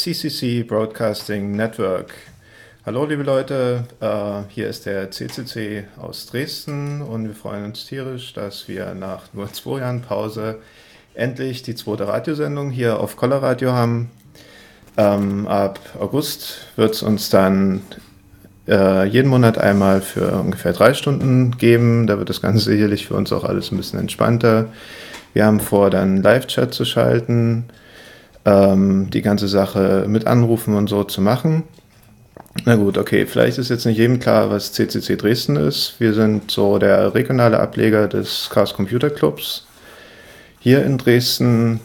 CCC Broadcasting Network. Hallo liebe Leute, uh, hier ist der CCC aus Dresden und wir freuen uns tierisch, dass wir nach nur zwei Jahren Pause endlich die zweite Radiosendung hier auf Collar Radio haben. Ähm, ab August wird es uns dann uh, jeden Monat einmal für ungefähr drei Stunden geben. Da wird das Ganze sicherlich für uns auch alles ein bisschen entspannter. Wir haben vor, dann Live-Chat zu schalten, ähm, die ganze Sache mit Anrufen und so zu machen. Na gut, okay, vielleicht ist jetzt nicht jedem klar, was CCC Dresden ist. Wir sind so der regionale Ableger des Chaos Computer Clubs. Hier in Dresden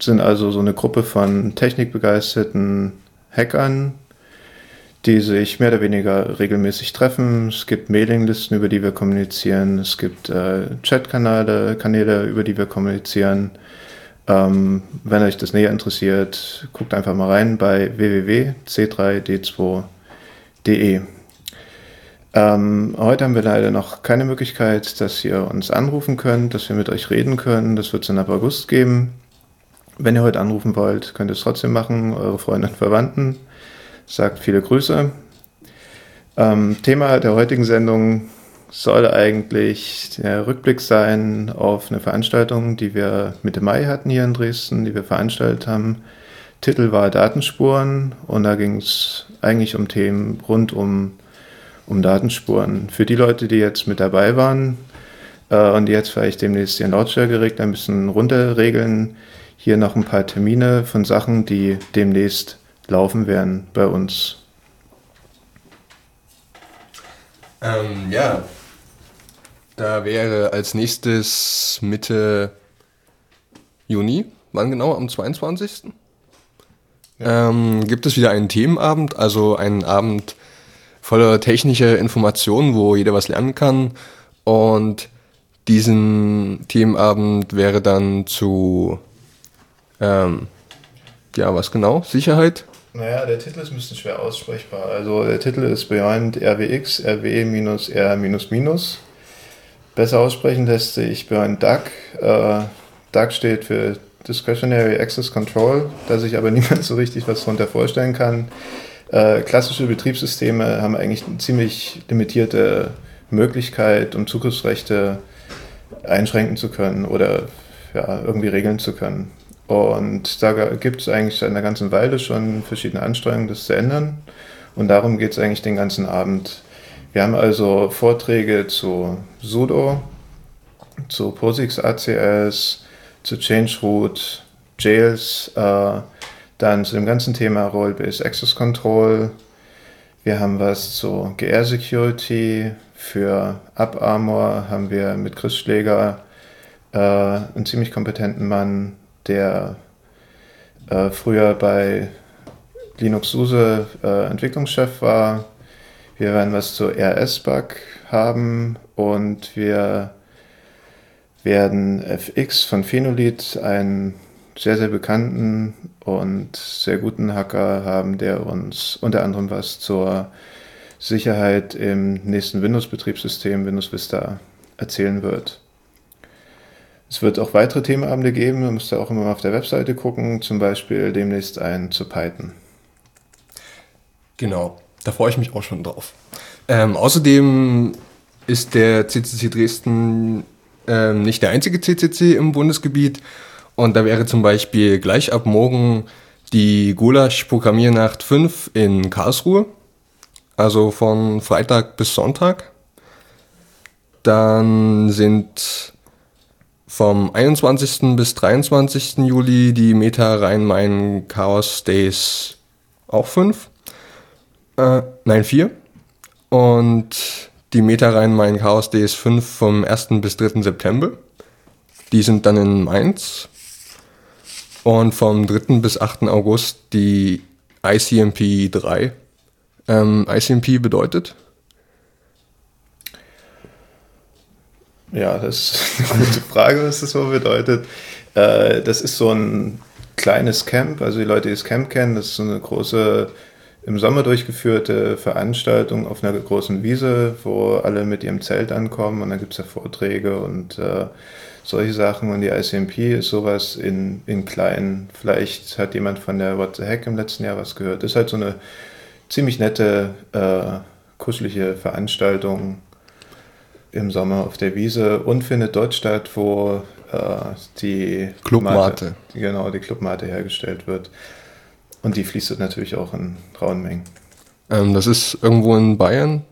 sind also so eine Gruppe von technikbegeisterten Hackern, die sich mehr oder weniger regelmäßig treffen. Es gibt Mailinglisten, über die wir kommunizieren. Es gibt äh, Chatkanäle, Kanäle, über die wir kommunizieren. Ähm, wenn euch das näher interessiert, guckt einfach mal rein bei www.c3d2.de. Ähm, heute haben wir leider noch keine Möglichkeit, dass ihr uns anrufen könnt, dass wir mit euch reden können. Das wird es dann ab August geben. Wenn ihr heute anrufen wollt, könnt ihr es trotzdem machen, eure Freunde und Verwandten sagt viele Grüße. Ähm, Thema der heutigen Sendung soll eigentlich der Rückblick sein auf eine Veranstaltung, die wir Mitte Mai hatten hier in Dresden, die wir veranstaltet haben. Titel war Datenspuren und da ging es eigentlich um Themen rund um, um Datenspuren. Für die Leute, die jetzt mit dabei waren äh, und die jetzt vielleicht demnächst ihren Lautstärkeregler ein bisschen runterregeln, hier noch ein paar Termine von Sachen, die demnächst laufen werden bei uns? Ähm, ja, da wäre als nächstes Mitte Juni, wann genau? Am 22. Ja. Ähm, gibt es wieder einen Themenabend, also einen Abend voller technischer Informationen, wo jeder was lernen kann. Und diesen Themenabend wäre dann zu, ähm, ja, was genau? Sicherheit? Naja, der Titel ist ein bisschen schwer aussprechbar. Also der Titel ist Beyond RWX, RW Besser aussprechen lässt sich Beyond DUC. Äh, DUC steht für Discretionary Access Control, da sich aber niemand so richtig was darunter vorstellen kann. Äh, klassische Betriebssysteme haben eigentlich eine ziemlich limitierte Möglichkeit, um Zugriffsrechte einschränken zu können oder ja, irgendwie regeln zu können. Und da gibt es eigentlich seit einer ganzen Weile schon verschiedene Anstrengungen, das zu ändern. Und darum geht es eigentlich den ganzen Abend. Wir haben also Vorträge zu Sudo, zu POSIX ACS, zu Changeroot, Jails, äh, dann zu dem ganzen Thema Role-Based Access Control. Wir haben was zu GR Security. Für UpArmor haben wir mit Chris Schläger äh, einen ziemlich kompetenten Mann, der äh, früher bei Linux SUSE äh, Entwicklungschef war. Wir werden was zur RS-Bug haben und wir werden FX von Phenolith, einen sehr, sehr bekannten und sehr guten Hacker haben, der uns unter anderem was zur Sicherheit im nächsten Windows-Betriebssystem, Windows Vista, erzählen wird. Es wird auch weitere Themenabende geben, man muss da auch immer mal auf der Webseite gucken, zum Beispiel demnächst ein zu Python. Genau, da freue ich mich auch schon drauf. Ähm, außerdem ist der CCC Dresden ähm, nicht der einzige CCC im Bundesgebiet und da wäre zum Beispiel gleich ab morgen die Gulasch Programmiernacht 5 in Karlsruhe, also von Freitag bis Sonntag. Dann sind vom 21. bis 23. Juli die Meta Rhein-Main Chaos Days auch fünf. Äh, nein, vier. Und die Meta Rhein-Main Chaos Days 5 vom 1. bis 3. September. Die sind dann in Mainz. Und vom 3. bis 8. August die ICMP 3. Ähm, ICMP bedeutet? Ja, das ist eine gute Frage, was das so bedeutet. Äh, das ist so ein kleines Camp, also die Leute, die das Camp kennen, das ist so eine große im Sommer durchgeführte Veranstaltung auf einer großen Wiese, wo alle mit ihrem Zelt ankommen und dann gibt es ja Vorträge und äh, solche Sachen. Und die ICMP ist sowas in, in klein. Vielleicht hat jemand von der What the Heck im letzten Jahr was gehört. Ist halt so eine ziemlich nette, äh, kuschelige Veranstaltung im Sommer auf der Wiese und findet dort statt, wo äh, die Clubmate. Genau, die Clubmate hergestellt wird. Und die fließt natürlich auch in rauen Mengen. Ähm, das ist irgendwo in Bayern,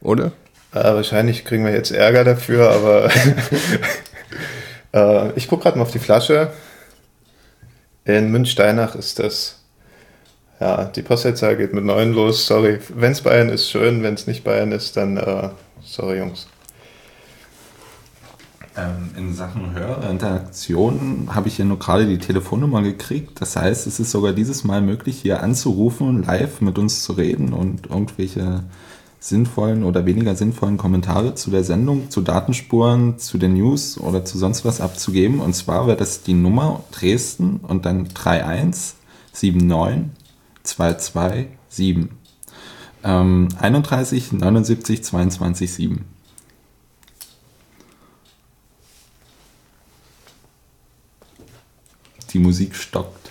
oder? Äh, wahrscheinlich kriegen wir jetzt Ärger dafür, aber äh, ich gucke gerade mal auf die Flasche. In Münchsteinach ist das. Ja, die Postleitzahl geht mit 9 los. Sorry. Wenn es Bayern ist, schön. Wenn es nicht Bayern ist, dann äh, sorry, Jungs. Ähm, in Sachen Hörerinteraktion habe ich hier nur gerade die Telefonnummer gekriegt. Das heißt, es ist sogar dieses Mal möglich, hier anzurufen, live mit uns zu reden und irgendwelche sinnvollen oder weniger sinnvollen Kommentare zu der Sendung, zu Datenspuren, zu den News oder zu sonst was abzugeben. Und zwar wäre das die Nummer Dresden und dann 3179 227 ähm, 31 79 22 7. Die Musik stockt.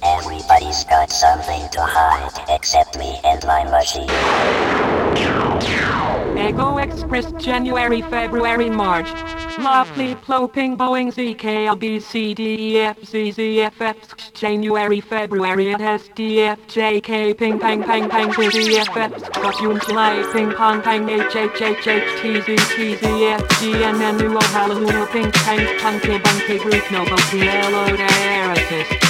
Everybody's got something to hide except me and my machine. Ego Express January, February, March. Lovely ploping Boeing ZKLB CDEF January, February at SDF Ping Pang Pang Pang ZEFF Costume July Ping Pong Pang HHHH TZ GNN Nuo Hallelujah Ping Pang Punky Bunky Group Novo PLO Diaresis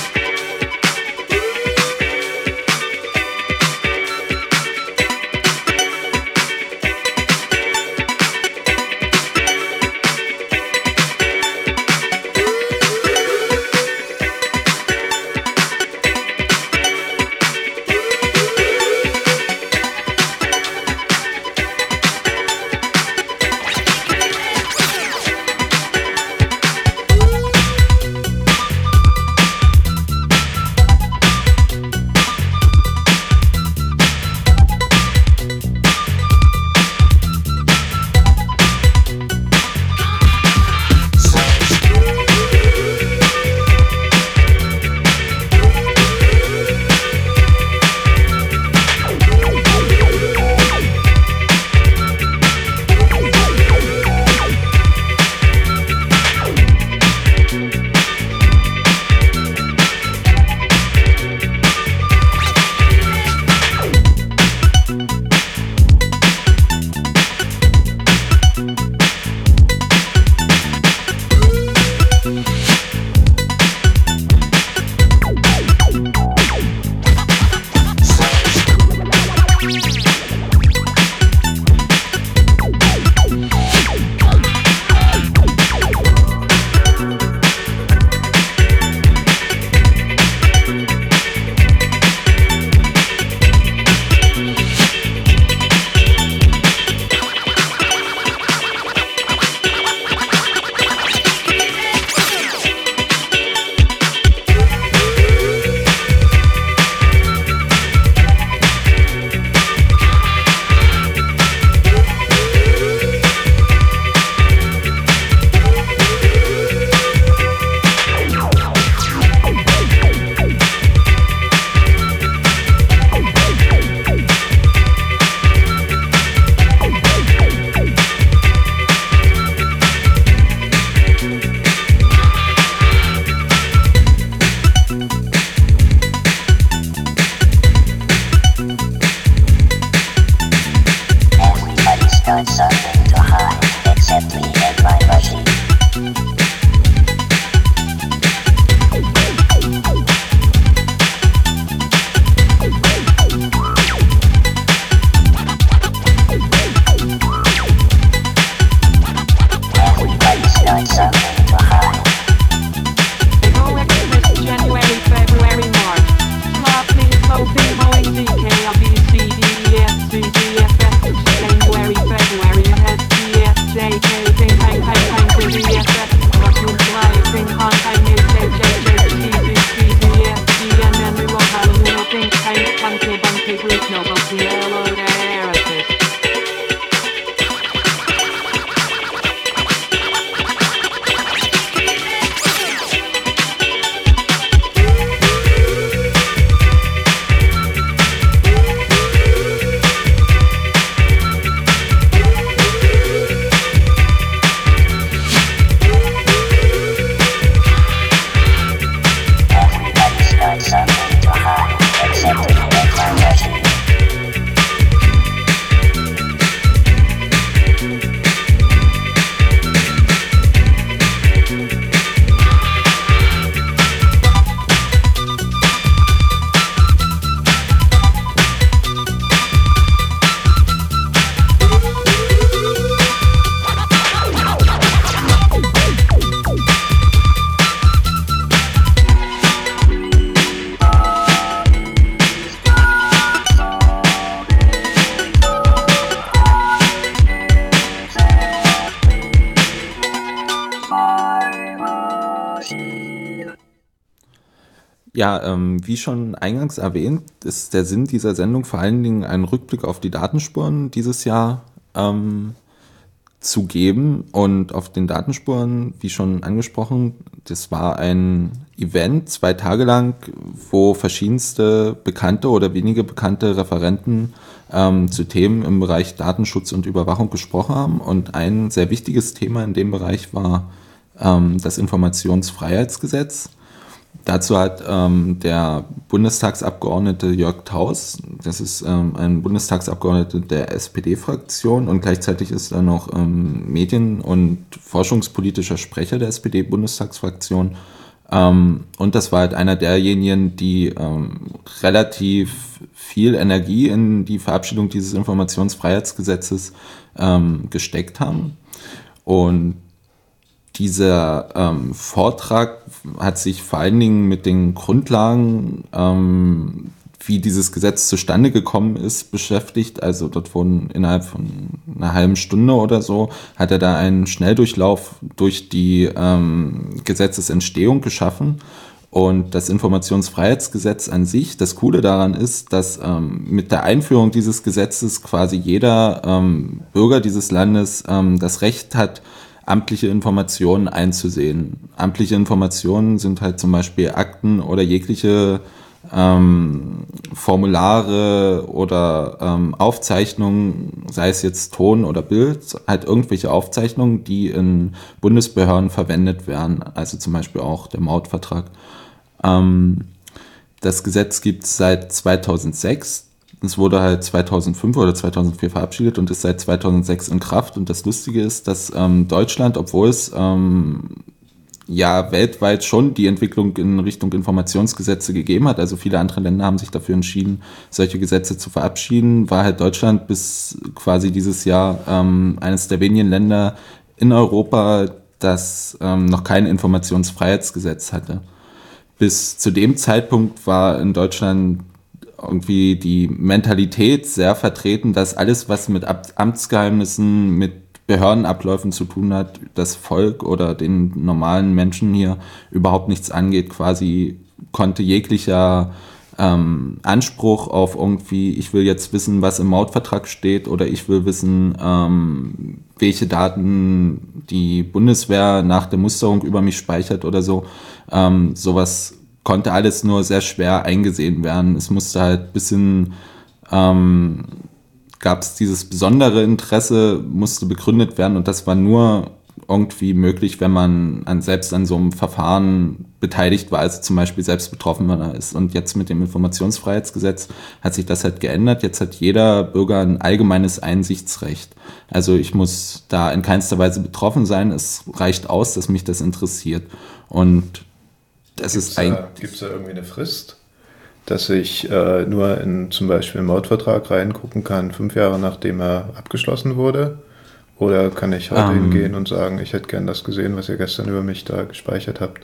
Ja, ähm, wie schon eingangs erwähnt, ist der Sinn dieser Sendung vor allen Dingen ein Rückblick auf die Datenspuren dieses Jahr ähm, zu geben. Und auf den Datenspuren, wie schon angesprochen, das war ein Event, zwei Tage lang, wo verschiedenste bekannte oder wenige bekannte Referenten ähm, zu Themen im Bereich Datenschutz und Überwachung gesprochen haben. Und ein sehr wichtiges Thema in dem Bereich war ähm, das Informationsfreiheitsgesetz. Dazu hat ähm, der Bundestagsabgeordnete Jörg Taus, das ist ähm, ein Bundestagsabgeordneter der SPD-Fraktion und gleichzeitig ist er noch ähm, Medien- und forschungspolitischer Sprecher der SPD-Bundestagsfraktion. Ähm, und das war halt einer derjenigen, die ähm, relativ viel Energie in die Verabschiedung dieses Informationsfreiheitsgesetzes ähm, gesteckt haben. Und dieser ähm, Vortrag hat sich vor allen Dingen mit den Grundlagen, ähm, wie dieses Gesetz zustande gekommen ist, beschäftigt. Also dort wurden innerhalb von einer halben Stunde oder so, hat er da einen Schnelldurchlauf durch die ähm, Gesetzesentstehung geschaffen. Und das Informationsfreiheitsgesetz an sich, das Coole daran ist, dass ähm, mit der Einführung dieses Gesetzes quasi jeder ähm, Bürger dieses Landes ähm, das Recht hat, amtliche Informationen einzusehen. Amtliche Informationen sind halt zum Beispiel Akten oder jegliche ähm, Formulare oder ähm, Aufzeichnungen, sei es jetzt Ton oder Bild, halt irgendwelche Aufzeichnungen, die in Bundesbehörden verwendet werden, also zum Beispiel auch der Mautvertrag. Ähm, das Gesetz gibt es seit 2006. Es wurde halt 2005 oder 2004 verabschiedet und ist seit 2006 in Kraft. Und das Lustige ist, dass ähm, Deutschland, obwohl es ähm, ja weltweit schon die Entwicklung in Richtung Informationsgesetze gegeben hat, also viele andere Länder haben sich dafür entschieden, solche Gesetze zu verabschieden, war halt Deutschland bis quasi dieses Jahr ähm, eines der wenigen Länder in Europa, das ähm, noch kein Informationsfreiheitsgesetz hatte. Bis zu dem Zeitpunkt war in Deutschland irgendwie die Mentalität sehr vertreten, dass alles, was mit Amtsgeheimnissen, mit Behördenabläufen zu tun hat, das Volk oder den normalen Menschen hier überhaupt nichts angeht. Quasi konnte jeglicher ähm, Anspruch auf irgendwie, ich will jetzt wissen, was im Mautvertrag steht oder ich will wissen, ähm, welche Daten die Bundeswehr nach der Musterung über mich speichert oder so, ähm, sowas konnte alles nur sehr schwer eingesehen werden. Es musste halt bisschen, ähm, gab es dieses besondere Interesse, musste begründet werden und das war nur irgendwie möglich, wenn man an, selbst an so einem Verfahren beteiligt war, also zum Beispiel selbst betroffen ist. Und jetzt mit dem Informationsfreiheitsgesetz hat sich das halt geändert. Jetzt hat jeder Bürger ein allgemeines Einsichtsrecht. Also ich muss da in keinster Weise betroffen sein. Es reicht aus, dass mich das interessiert. Und das Gibt's ist ein. Gibt es da irgendwie eine Frist, dass ich äh, nur in zum Beispiel einen Mautvertrag reingucken kann, fünf Jahre nachdem er abgeschlossen wurde? Oder kann ich heute Ähm. hingehen und sagen, ich hätte gern das gesehen, was ihr gestern über mich da gespeichert habt?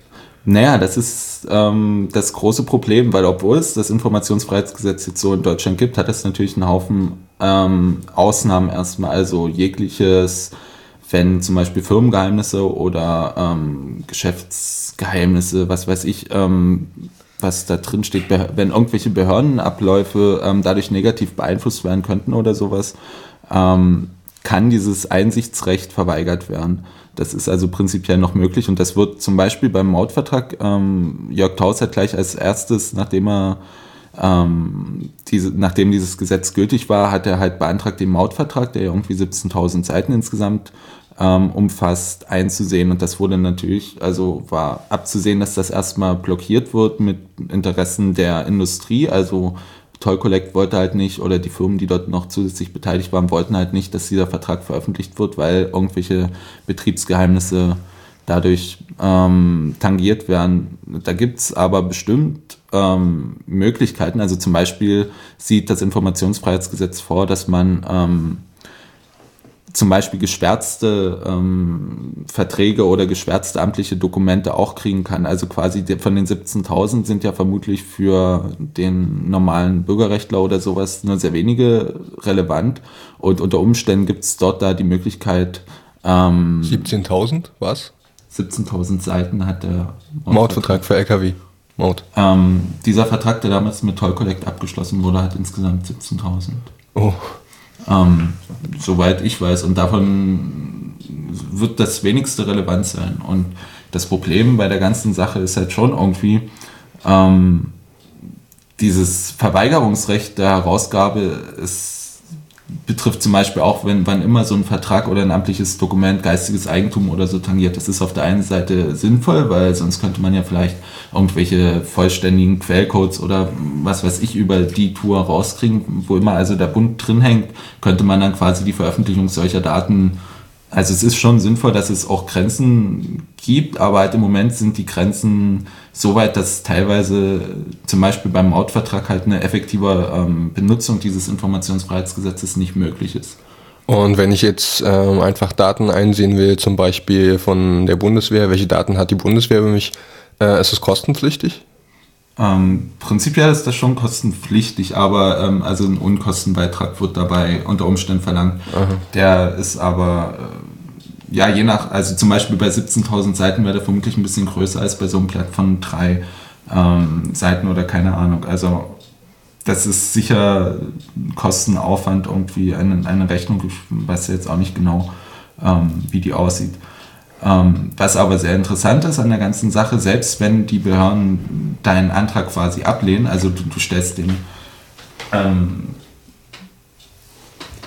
Naja, das ist ähm, das große Problem, weil obwohl es das Informationsfreiheitsgesetz jetzt so in Deutschland gibt, hat es natürlich einen Haufen ähm, Ausnahmen erstmal. Also jegliches, wenn zum Beispiel Firmengeheimnisse oder ähm, Geschäftsgeheimnisse, was weiß ich, ähm, was da drin steht, wenn irgendwelche Behördenabläufe ähm, dadurch negativ beeinflusst werden könnten oder sowas, ähm, kann dieses Einsichtsrecht verweigert werden. Das ist also prinzipiell noch möglich und das wird zum Beispiel beim Mautvertrag, ähm, Jörg Taus hat gleich als erstes, nachdem er ähm, diese, nachdem dieses Gesetz gültig war, hat er halt beantragt, den Mautvertrag, der ja irgendwie 17.000 Seiten insgesamt ähm, umfasst, einzusehen. Und das wurde natürlich, also war abzusehen, dass das erstmal blockiert wird mit Interessen der Industrie. Also Toll Collect wollte halt nicht, oder die Firmen, die dort noch zusätzlich beteiligt waren, wollten halt nicht, dass dieser Vertrag veröffentlicht wird, weil irgendwelche Betriebsgeheimnisse dadurch ähm, tangiert werden. Da gibt's aber bestimmt ähm, Möglichkeiten. Also zum Beispiel sieht das Informationsfreiheitsgesetz vor, dass man ähm, zum Beispiel geschwärzte ähm, Verträge oder geschwärzte amtliche Dokumente auch kriegen kann. Also quasi von den 17.000 sind ja vermutlich für den normalen Bürgerrechtler oder sowas nur sehr wenige relevant. Und unter Umständen gibt es dort da die Möglichkeit, ähm, 17.000, was? 17.000 Seiten hat der Mautvertrag für LKW. Maut. Ähm, dieser Vertrag, der damals mit Toll Collect abgeschlossen wurde, hat insgesamt 17.000. Oh. Ähm, soweit ich weiß. Und davon wird das wenigste relevant sein. Und das Problem bei der ganzen Sache ist halt schon irgendwie, ähm, dieses Verweigerungsrecht der Herausgabe ist betrifft zum Beispiel auch, wenn wann immer so ein Vertrag oder ein amtliches Dokument geistiges Eigentum oder so tangiert. Das ist auf der einen Seite sinnvoll, weil sonst könnte man ja vielleicht irgendwelche vollständigen Quellcodes oder was weiß ich über die Tour rauskriegen, wo immer also der Bund drin hängt, könnte man dann quasi die Veröffentlichung solcher Daten also es ist schon sinnvoll, dass es auch Grenzen gibt, aber halt im Moment sind die Grenzen so weit, dass teilweise zum Beispiel beim Mautvertrag halt eine effektive ähm, Benutzung dieses Informationsfreiheitsgesetzes nicht möglich ist. Und wenn ich jetzt ähm, einfach Daten einsehen will, zum Beispiel von der Bundeswehr, welche Daten hat die Bundeswehr über mich, äh, ist es kostenpflichtig? Ähm, prinzipiell ist das schon kostenpflichtig, aber ähm, also ein Unkostenbeitrag wird dabei unter Umständen verlangt. Aha. Der ist aber, äh, ja, je nach, also zum Beispiel bei 17.000 Seiten wäre der vermutlich ein bisschen größer als bei so einem Blatt von drei ähm, Seiten oder keine Ahnung. Also das ist sicher Kostenaufwand irgendwie, eine, eine Rechnung, ich weiß jetzt auch nicht genau, ähm, wie die aussieht. Ähm, was aber sehr interessant ist an der ganzen Sache, selbst wenn die Behörden deinen Antrag quasi ablehnen, also du, du stellst den ähm,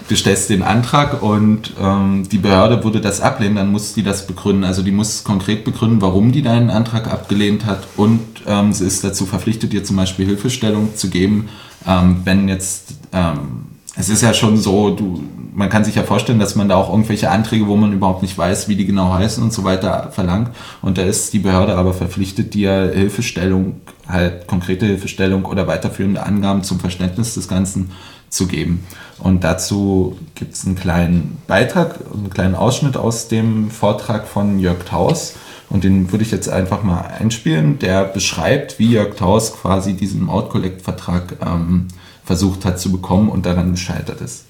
du stellst den Antrag und ähm, die Behörde würde das ablehnen, dann muss die das begründen. Also die muss konkret begründen, warum die deinen Antrag abgelehnt hat und ähm, sie ist dazu verpflichtet, dir zum Beispiel Hilfestellung zu geben, ähm, wenn jetzt ähm, es ist ja schon so, du, man kann sich ja vorstellen, dass man da auch irgendwelche Anträge, wo man überhaupt nicht weiß, wie die genau heißen und so weiter, verlangt. Und da ist die Behörde aber verpflichtet, dir Hilfestellung, halt konkrete Hilfestellung oder weiterführende Angaben zum Verständnis des Ganzen zu geben. Und dazu gibt es einen kleinen Beitrag, einen kleinen Ausschnitt aus dem Vortrag von Jörg Taus. Und den würde ich jetzt einfach mal einspielen. Der beschreibt, wie Jörg Taus quasi diesen Out-Collect-Vertrag ähm, versucht hat zu bekommen und daran gescheitert ist.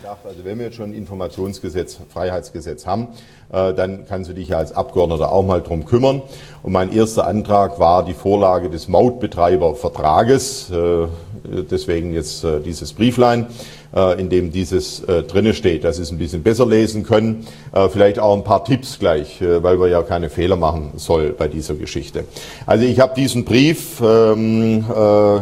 gedacht, also wenn wir jetzt schon ein Informationsgesetz, Freiheitsgesetz haben, äh, dann kannst du dich ja als Abgeordneter auch mal drum kümmern. Und mein erster Antrag war die Vorlage des Mautbetreibervertrages, äh, deswegen jetzt äh, dieses Brieflein, in dem dieses drinne steht, dass Sie es ein bisschen besser lesen können. Vielleicht auch ein paar Tipps gleich, weil wir ja keine Fehler machen soll bei dieser Geschichte. Also ich habe diesen Brief ähm, äh,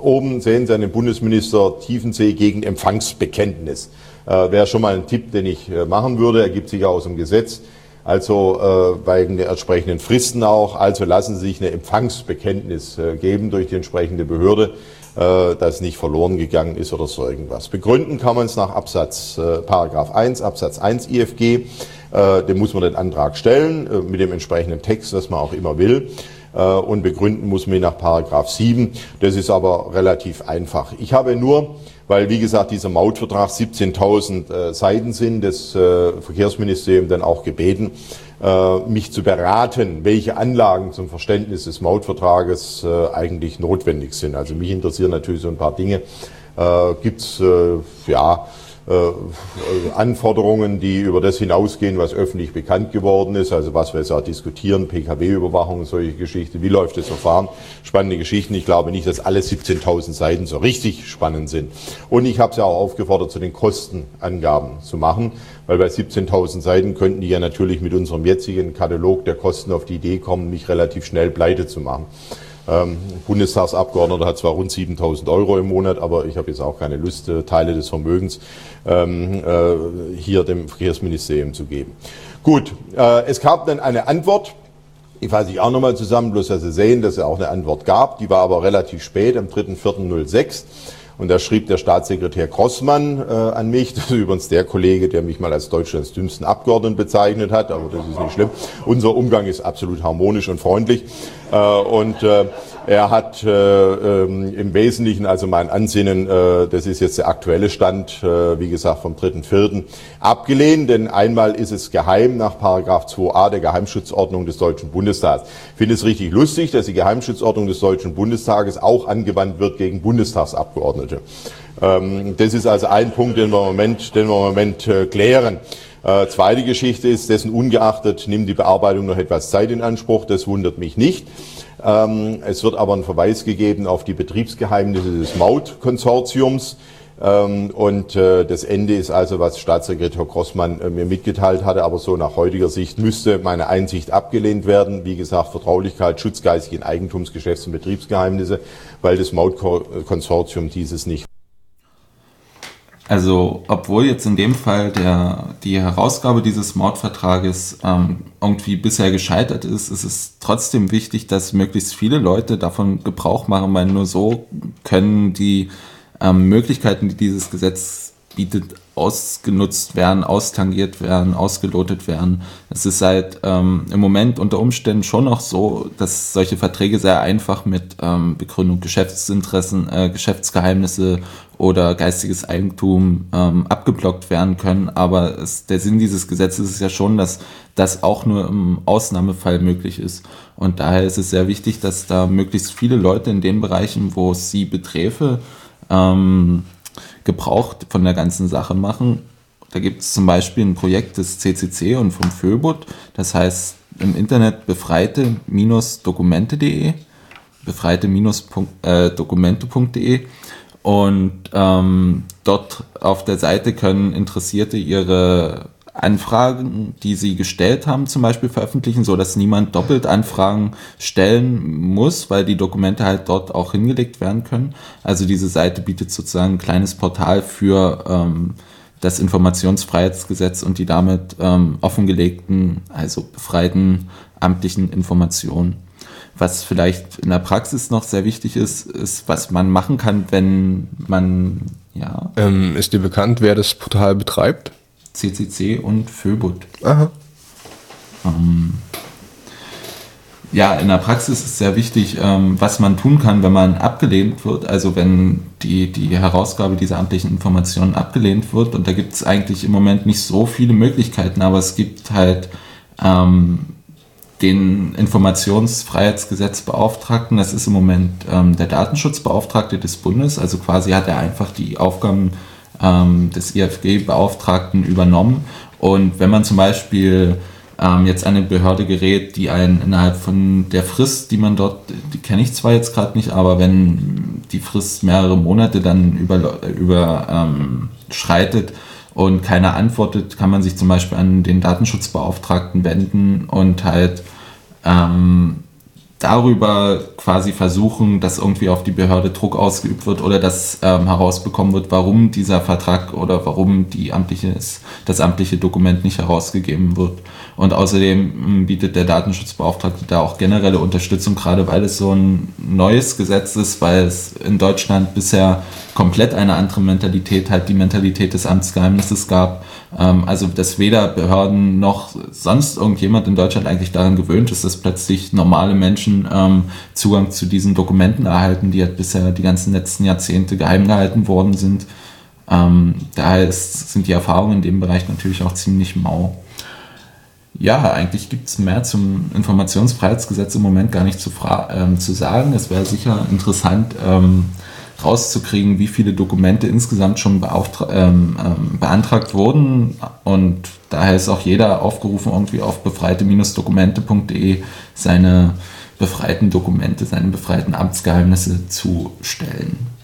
oben sehen Sie einen Bundesminister Tiefensee gegen Empfangsbekenntnis. Äh, Wäre schon mal ein Tipp, den ich äh, machen würde, ergibt sich ja aus dem Gesetz. Also äh, wegen der entsprechenden Fristen auch. Also lassen Sie sich eine Empfangsbekenntnis äh, geben durch die entsprechende Behörde, äh, das nicht verloren gegangen ist oder so irgendwas. Begründen kann man es nach Absatz äh, Paragraph 1, Absatz 1 IFG. Äh, dem muss man den Antrag stellen äh, mit dem entsprechenden Text, was man auch immer will und begründen muss man nach Paragraph 7. Das ist aber relativ einfach. Ich habe nur, weil wie gesagt dieser Mautvertrag 17.000 äh, Seiten sind, das äh, Verkehrsministerium dann auch gebeten, äh, mich zu beraten, welche Anlagen zum Verständnis des Mautvertrages äh, eigentlich notwendig sind. Also mich interessieren natürlich so ein paar Dinge. Äh, Gibt es ja äh, Anforderungen, die über das hinausgehen, was öffentlich bekannt geworden ist, also was wir jetzt auch diskutieren, PKW-Überwachung, solche Geschichten, wie läuft das Verfahren, spannende Geschichten. Ich glaube nicht, dass alle 17.000 Seiten so richtig spannend sind. Und ich habe sie auch aufgefordert, zu den Kostenangaben zu machen, weil bei 17.000 Seiten könnten die ja natürlich mit unserem jetzigen Katalog der Kosten auf die Idee kommen, mich relativ schnell pleite zu machen. Ähm, Bundestagsabgeordneter hat zwar rund 7000 Euro im Monat, aber ich habe jetzt auch keine Lust, äh, Teile des Vermögens ähm, äh, hier dem Verkehrsministerium zu geben. Gut, äh, es gab dann eine Antwort. Ich fasse ich auch nochmal zusammen, bloß dass Sie sehen, dass es auch eine Antwort gab. Die war aber relativ spät, am 3.4.06. Und da schrieb der Staatssekretär Grossmann äh, an mich, das ist übrigens der Kollege, der mich mal als Deutschlands dümmsten Abgeordneten bezeichnet hat, aber das ist nicht schlimm. Unser Umgang ist absolut harmonisch und freundlich. Äh, und äh, er hat äh, ähm, im Wesentlichen also mein Ansinnen, äh, das ist jetzt der aktuelle Stand, äh, wie gesagt vom 3.4. abgelehnt, denn einmal ist es geheim nach Paragraph 2a der Geheimschutzordnung des Deutschen Bundestags. Ich finde es richtig lustig, dass die Geheimschutzordnung des Deutschen Bundestages auch angewandt wird gegen Bundestagsabgeordnete. Ähm, das ist also ein Punkt, den wir im Moment, den wir im Moment äh, klären. Äh, zweite Geschichte ist, dessen ungeachtet nimmt die Bearbeitung noch etwas Zeit in Anspruch. Das wundert mich nicht. Ähm, es wird aber ein Verweis gegeben auf die Betriebsgeheimnisse des Maut-Konsortiums. Ähm, und äh, das Ende ist also, was Staatssekretär Grossmann äh, mir mitgeteilt hatte, aber so nach heutiger Sicht müsste meine Einsicht abgelehnt werden. Wie gesagt, Vertraulichkeit, Schutz geistigen Eigentums, Geschäfts- und Betriebsgeheimnisse, weil das Mautkonsortium dieses nicht Also, obwohl jetzt in dem Fall der, die Herausgabe dieses Mordvertrages ähm, irgendwie bisher gescheitert ist, ist es trotzdem wichtig, dass möglichst viele Leute davon Gebrauch machen, weil nur so können die ähm, Möglichkeiten, die dieses Gesetz bietet, ausgenutzt werden, austangiert werden, ausgelotet werden. Es ist halt ähm, im Moment unter Umständen schon noch so, dass solche Verträge sehr einfach mit ähm, Begründung Geschäftsinteressen, äh, Geschäftsgeheimnisse oder geistiges Eigentum ähm, abgeblockt werden können. Aber es, der Sinn dieses Gesetzes ist ja schon, dass das auch nur im Ausnahmefall möglich ist. Und daher ist es sehr wichtig, dass da möglichst viele Leute in den Bereichen, wo es sie beträfe, ähm, Gebrauch von der ganzen Sache machen. Da gibt es zum Beispiel ein Projekt des CCC und vom Föbot, das heißt im Internet befreite-dokumente.de, befreite-dokumente.de und ähm, dort auf der Seite können Interessierte ihre Anfragen, die sie gestellt haben, zum Beispiel veröffentlichen, so dass niemand doppelt Anfragen stellen muss, weil die Dokumente halt dort auch hingelegt werden können. Also diese Seite bietet sozusagen ein kleines Portal für ähm, das Informationsfreiheitsgesetz und die damit ähm, offengelegten, also befreiten amtlichen Informationen. Was vielleicht in der Praxis noch sehr wichtig ist, ist, was man machen kann, wenn man, ja, Ähm, ist dir bekannt, wer das Portal betreibt? CCC und Föbut. Aha. Ähm, ja, in der Praxis ist sehr wichtig, ähm, was man tun kann, wenn man abgelehnt wird, also wenn die, die Herausgabe dieser amtlichen Informationen abgelehnt wird. Und da gibt es eigentlich im Moment nicht so viele Möglichkeiten, aber es gibt halt ähm, den Informationsfreiheitsgesetzbeauftragten, das ist im Moment ähm, der Datenschutzbeauftragte des Bundes, also quasi hat er einfach die Aufgaben ähm, des IFG-Beauftragten übernommen. Und wenn man zum Beispiel ähm, jetzt eine Behörde gerät, die einen innerhalb von der Frist, die man dort, die kenne ich zwar jetzt gerade nicht, aber wenn die Frist mehrere Monate dann über, über ähm, und keiner antwortet, kann man sich zum Beispiel an den Datenschutzbeauftragten wenden und halt ähm, darüber quasi versuchen, dass irgendwie auf die Behörde Druck ausgeübt wird oder dass ähm, herausbekommen wird, warum dieser Vertrag oder warum die amtliche, das amtliche Dokument nicht herausgegeben wird. Und außerdem ähm, bietet der Datenschutzbeauftragte da auch generelle Unterstützung, gerade weil es so ein neues Gesetz ist, weil es in Deutschland bisher komplett eine andere Mentalität, halt die Mentalität des Amtsgeheimnisses gab. Ähm, also, dass weder Behörden noch sonst irgendjemand in Deutschland eigentlich daran gewöhnt ist, dass plötzlich normale Menschen ähm, Zugang zu diesen Dokumenten erhalten, die halt bisher die ganzen letzten Jahrzehnte geheim gehalten worden sind. Ähm, daher ist, sind die Erfahrungen in dem Bereich natürlich auch ziemlich mau. Ja, eigentlich gibt es mehr zum Informationsfreiheitsgesetz im Moment gar nicht zu, ähm, zu sagen. Es wäre sicher interessant, ähm, rauszukriegen, wie viele Dokumente insgesamt schon ähm, ähm, beantragt wurden. Und daher ist auch jeder aufgerufen, irgendwie auf befreite-dokumente.de seine befreiten Dokumente, seine befreiten Amtsgeheimnisse zu stellen.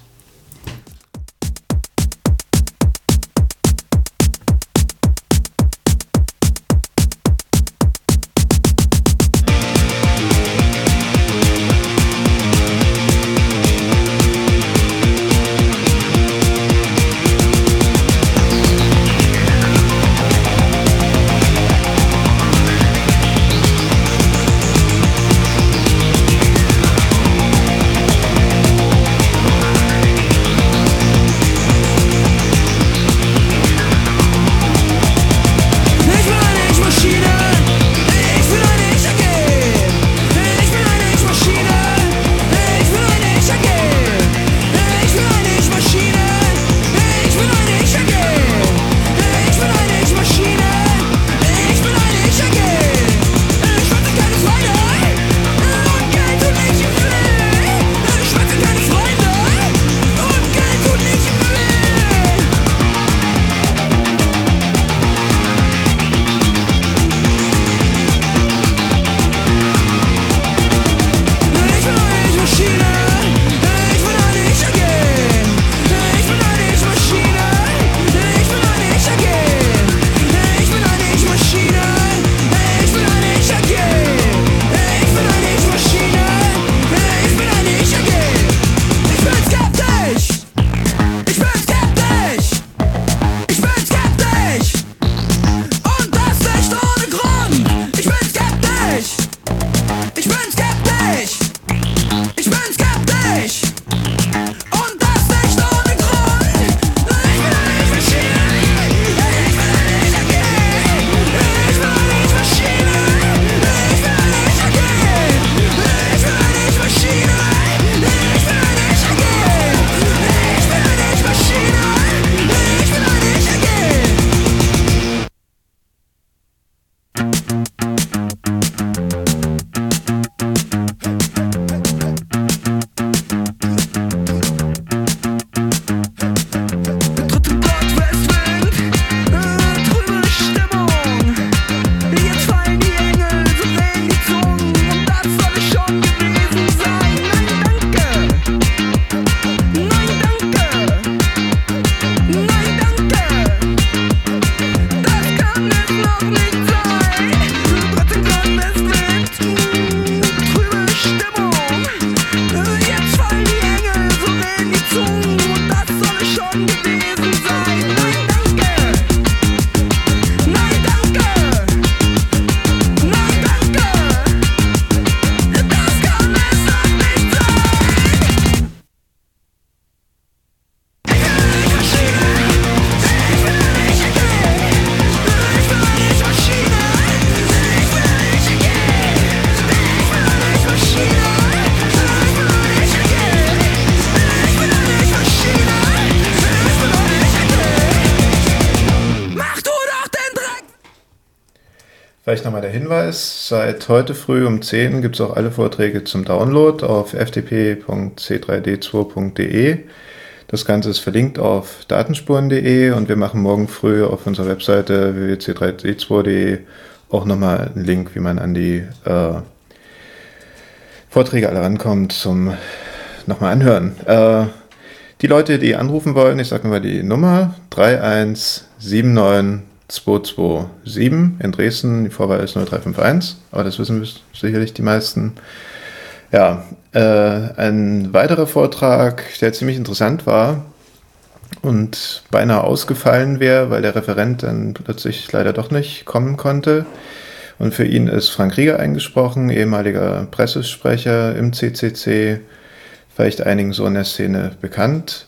Seit heute früh um 10 gibt es auch alle Vorträge zum Download auf ftp.c3d2.de. Das Ganze ist verlinkt auf datenspuren.de und wir machen morgen früh auf unserer Webseite www.c3d2.de auch nochmal einen Link, wie man an die äh, Vorträge alle rankommt zum nochmal anhören. Äh, die Leute, die anrufen wollen, ich sage mal die Nummer 3179227 in Dresden, die Vorwahl ist 0351, aber das wissen sicherlich die meisten. Ja, äh, ein weiterer Vortrag, der ziemlich interessant war und beinahe ausgefallen wäre, weil der Referent dann plötzlich leider doch nicht kommen konnte. Und für ihn ist Frank Rieger eingesprochen, ehemaliger Pressesprecher im CCC, vielleicht einigen so in der Szene bekannt.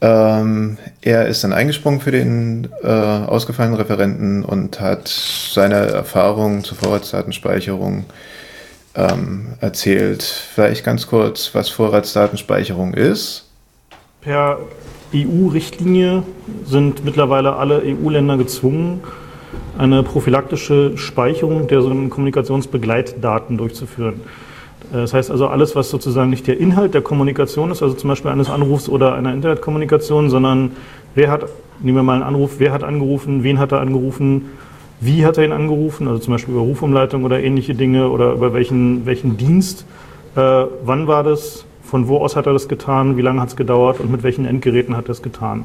Ähm, er ist dann eingesprungen für den äh, ausgefallenen Referenten und hat seine Erfahrungen zur Vorratsdatenspeicherung ähm, erzählt. Vielleicht ganz kurz, was Vorratsdatenspeicherung ist. Per EU-Richtlinie sind mittlerweile alle EU-Länder gezwungen, eine prophylaktische Speicherung der sogenannten Kommunikationsbegleitdaten durchzuführen. Das heißt also alles, was sozusagen nicht der Inhalt der Kommunikation ist, also zum Beispiel eines Anrufs oder einer Internetkommunikation, sondern wer hat, nehmen wir mal einen Anruf, wer hat angerufen, wen hat er angerufen, wie hat er ihn angerufen, also zum Beispiel über Rufumleitung oder ähnliche Dinge oder über welchen, welchen Dienst, äh, wann war das, von wo aus hat er das getan, wie lange hat es gedauert und mit welchen Endgeräten hat er es getan.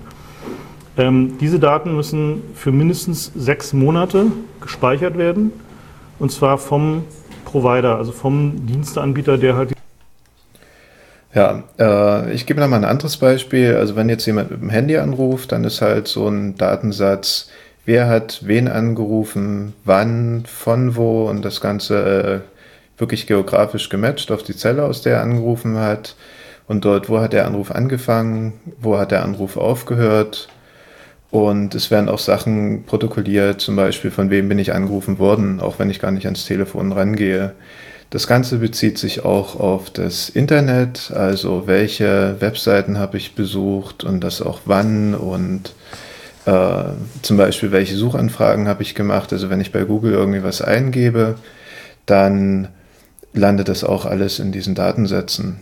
Ähm, diese Daten müssen für mindestens sechs Monate gespeichert werden und zwar vom Provider, also vom Diensteanbieter, der halt. Ja, äh, ich gebe noch mal ein anderes Beispiel. Also wenn jetzt jemand mit dem Handy anruft, dann ist halt so ein Datensatz, wer hat wen angerufen, wann, von wo und das Ganze äh, wirklich geografisch gematcht auf die Zelle, aus der er angerufen hat. Und dort, wo hat der Anruf angefangen, wo hat der Anruf aufgehört. Und es werden auch Sachen protokolliert, zum Beispiel von wem bin ich angerufen worden, auch wenn ich gar nicht ans Telefon rangehe. Das Ganze bezieht sich auch auf das Internet, also welche Webseiten habe ich besucht und das auch wann und äh, zum Beispiel welche Suchanfragen habe ich gemacht. Also wenn ich bei Google irgendwie was eingebe, dann landet das auch alles in diesen Datensätzen.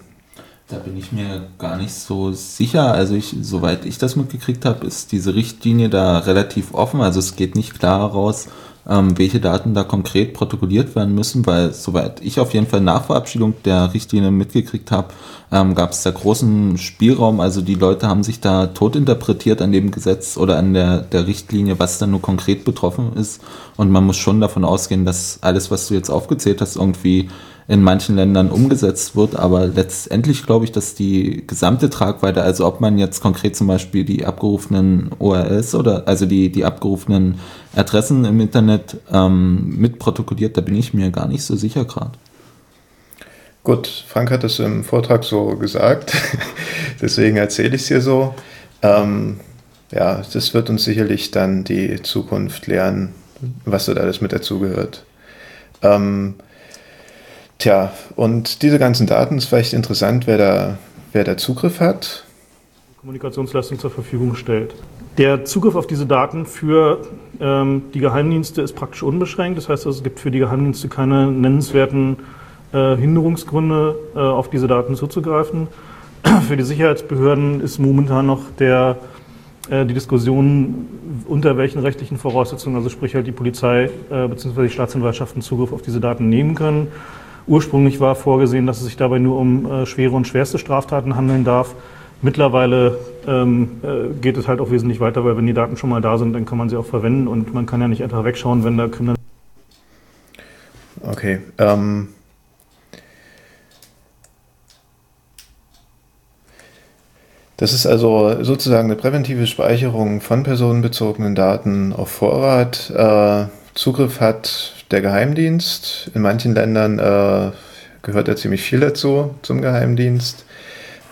Da bin ich mir gar nicht so sicher. Also ich, soweit ich das mitgekriegt habe, ist diese Richtlinie da relativ offen. Also es geht nicht klar heraus, ähm, welche Daten da konkret protokolliert werden müssen, weil soweit ich auf jeden Fall nach Verabschiedung der Richtlinie mitgekriegt habe, ähm, gab es da großen Spielraum. Also die Leute haben sich da tot interpretiert an dem Gesetz oder an der, der Richtlinie, was dann nur konkret betroffen ist. Und man muss schon davon ausgehen, dass alles, was du jetzt aufgezählt hast, irgendwie in manchen Ländern umgesetzt wird, aber letztendlich glaube ich, dass die gesamte Tragweite, also ob man jetzt konkret zum Beispiel die abgerufenen ORS oder also die, die abgerufenen Adressen im Internet ähm, mitprotokolliert, da bin ich mir gar nicht so sicher gerade. Gut, Frank hat es im Vortrag so gesagt, deswegen erzähle ich es hier so. Ähm, ja, das wird uns sicherlich dann die Zukunft lernen, was dort alles mit dazugehört. Ähm, Tja, und diese ganzen Daten ist vielleicht interessant, wer da, wer da Zugriff hat. Kommunikationsleistung zur Verfügung stellt. Der Zugriff auf diese Daten für ähm, die Geheimdienste ist praktisch unbeschränkt. Das heißt, also, es gibt für die Geheimdienste keine nennenswerten äh, Hinderungsgründe, äh, auf diese Daten zuzugreifen. für die Sicherheitsbehörden ist momentan noch der, äh, die Diskussion, unter welchen rechtlichen Voraussetzungen, also sprich halt die Polizei äh, bzw. die Staatsanwaltschaften Zugriff auf diese Daten nehmen können. Ursprünglich war vorgesehen, dass es sich dabei nur um äh, schwere und schwerste Straftaten handeln darf. Mittlerweile ähm, äh, geht es halt auch wesentlich weiter, weil wenn die Daten schon mal da sind, dann kann man sie auch verwenden und man kann ja nicht einfach wegschauen, wenn da Kriminal. Okay. Ähm das ist also sozusagen eine präventive Speicherung von personenbezogenen Daten auf Vorrat. Äh, Zugriff hat der Geheimdienst. In manchen Ländern äh, gehört ja ziemlich viel dazu, zum Geheimdienst.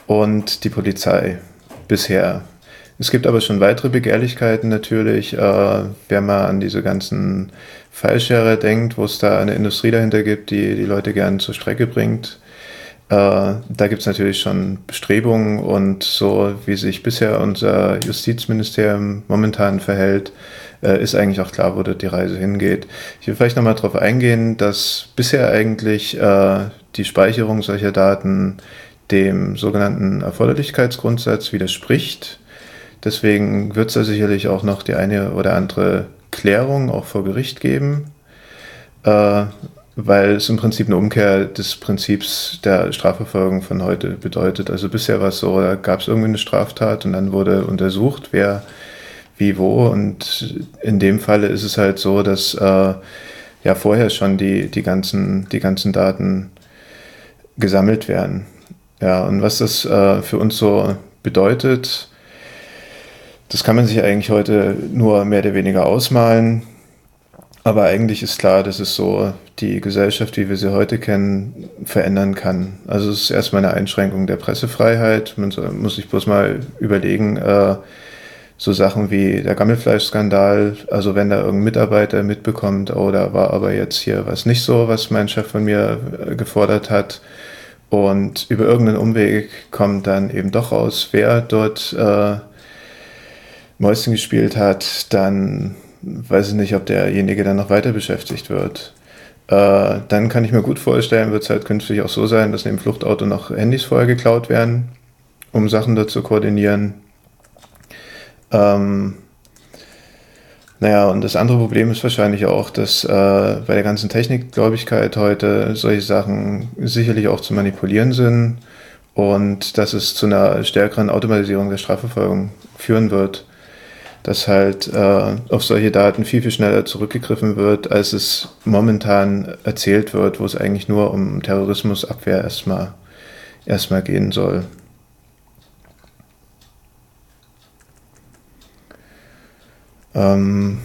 Und die Polizei bisher. Es gibt aber schon weitere Begehrlichkeiten natürlich, äh, wenn man an diese ganzen Fallschere denkt, wo es da eine Industrie dahinter gibt, die die Leute gerne zur Strecke bringt. Äh, da gibt es natürlich schon Bestrebungen und so wie sich bisher unser Justizministerium momentan verhält, äh, ist eigentlich auch klar, wo die Reise hingeht. Ich will vielleicht nochmal darauf eingehen, dass bisher eigentlich äh, die Speicherung solcher Daten dem sogenannten Erforderlichkeitsgrundsatz widerspricht. Deswegen wird es da sicherlich auch noch die eine oder andere Klärung auch vor Gericht geben, äh, weil es im Prinzip eine Umkehr des Prinzips der Strafverfolgung von heute bedeutet. Also bisher war es so, da gab es irgendwie eine Straftat und dann wurde untersucht, wer wie wo. Und in dem Falle ist es halt so, dass äh, ja vorher schon die, die, ganzen, die ganzen Daten gesammelt werden. Ja, und was das äh, für uns so bedeutet, das kann man sich eigentlich heute nur mehr oder weniger ausmalen. Aber eigentlich ist klar, dass es so die Gesellschaft, wie wir sie heute kennen, verändern kann. Also es ist erstmal eine Einschränkung der Pressefreiheit. Man muss sich bloß mal überlegen, äh, so Sachen wie der Gammelfleischskandal, also wenn da irgendein Mitarbeiter mitbekommt, oh, da war aber jetzt hier was nicht so, was mein Chef von mir äh, gefordert hat, und über irgendeinen Umweg kommt dann eben doch raus, wer dort äh, Mäuschen gespielt hat, dann weiß ich nicht, ob derjenige dann noch weiter beschäftigt wird. Äh, dann kann ich mir gut vorstellen, wird es halt künftig auch so sein, dass neben Fluchtauto noch Handys vorher geklaut werden, um Sachen dort zu koordinieren. Ähm, naja, und das andere Problem ist wahrscheinlich auch, dass äh, bei der ganzen Technikgläubigkeit heute solche Sachen sicherlich auch zu manipulieren sind und dass es zu einer stärkeren Automatisierung der Strafverfolgung führen wird. Dass halt äh, auf solche Daten viel, viel schneller zurückgegriffen wird, als es momentan erzählt wird, wo es eigentlich nur um Terrorismusabwehr erstmal, erstmal gehen soll. Ähm,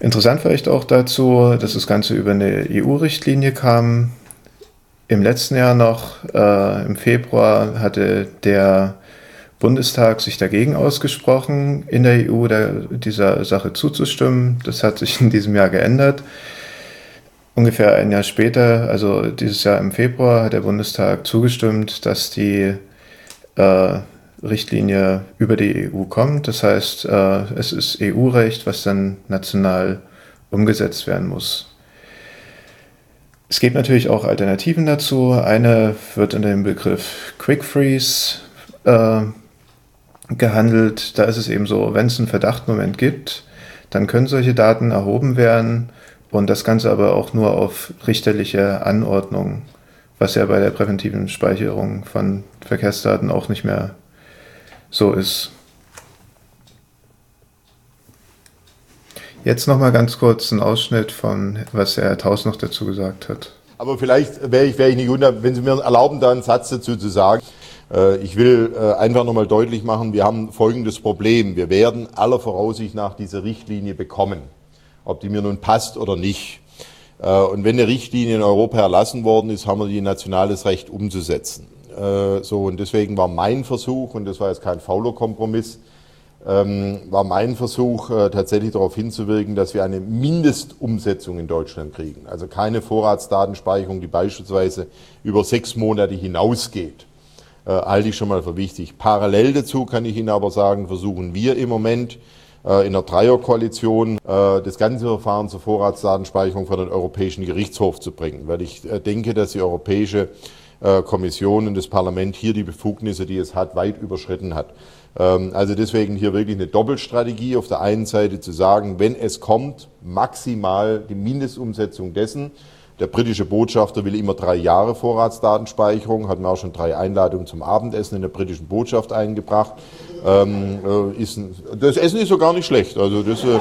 interessant vielleicht auch dazu, dass das Ganze über eine EU-Richtlinie kam. Im letzten Jahr noch, äh, im Februar, hatte der Bundestag sich dagegen ausgesprochen, in der EU der, dieser Sache zuzustimmen. Das hat sich in diesem Jahr geändert. Ungefähr ein Jahr später, also dieses Jahr im Februar, hat der Bundestag zugestimmt, dass die äh, Richtlinie über die EU kommt. Das heißt, äh, es ist EU-Recht, was dann national umgesetzt werden muss. Es gibt natürlich auch Alternativen dazu. Eine wird unter dem Begriff Quick Freeze äh, gehandelt. Da ist es eben so, wenn es einen Verdachtmoment gibt, dann können solche Daten erhoben werden und das Ganze aber auch nur auf richterliche Anordnung, was ja bei der präventiven Speicherung von Verkehrsdaten auch nicht mehr so ist. Jetzt noch mal ganz kurz ein Ausschnitt von, was Herr Taus noch dazu gesagt hat. Aber vielleicht wäre ich, wär ich nicht unter, wenn Sie mir erlauben, da einen Satz dazu zu sagen. Äh, ich will äh, einfach nochmal deutlich machen, wir haben folgendes Problem. Wir werden aller Voraussicht nach diese Richtlinie bekommen, ob die mir nun passt oder nicht. Äh, und wenn eine Richtlinie in Europa erlassen worden ist, haben wir die nationales Recht umzusetzen. Äh, so, und deswegen war mein Versuch, und das war jetzt kein fauler Kompromiss, ähm, war mein Versuch, äh, tatsächlich darauf hinzuwirken, dass wir eine Mindestumsetzung in Deutschland kriegen. Also keine Vorratsdatenspeicherung, die beispielsweise über sechs Monate hinausgeht. Äh, halte ich schon mal für wichtig. Parallel dazu kann ich Ihnen aber sagen, versuchen wir im Moment äh, in der Dreierkoalition äh, das ganze Verfahren zur Vorratsdatenspeicherung vor den Europäischen Gerichtshof zu bringen, weil ich äh, denke, dass die Europäische Kommission und das Parlament hier die Befugnisse, die es hat, weit überschritten hat. Ähm, also deswegen hier wirklich eine Doppelstrategie. Auf der einen Seite zu sagen, wenn es kommt, maximal die Mindestumsetzung dessen. Der britische Botschafter will immer drei Jahre Vorratsdatenspeicherung, hat mir auch schon drei Einladungen zum Abendessen in der britischen Botschaft eingebracht. Ähm, äh, ist, das Essen ist so gar nicht schlecht. Also das, äh, äh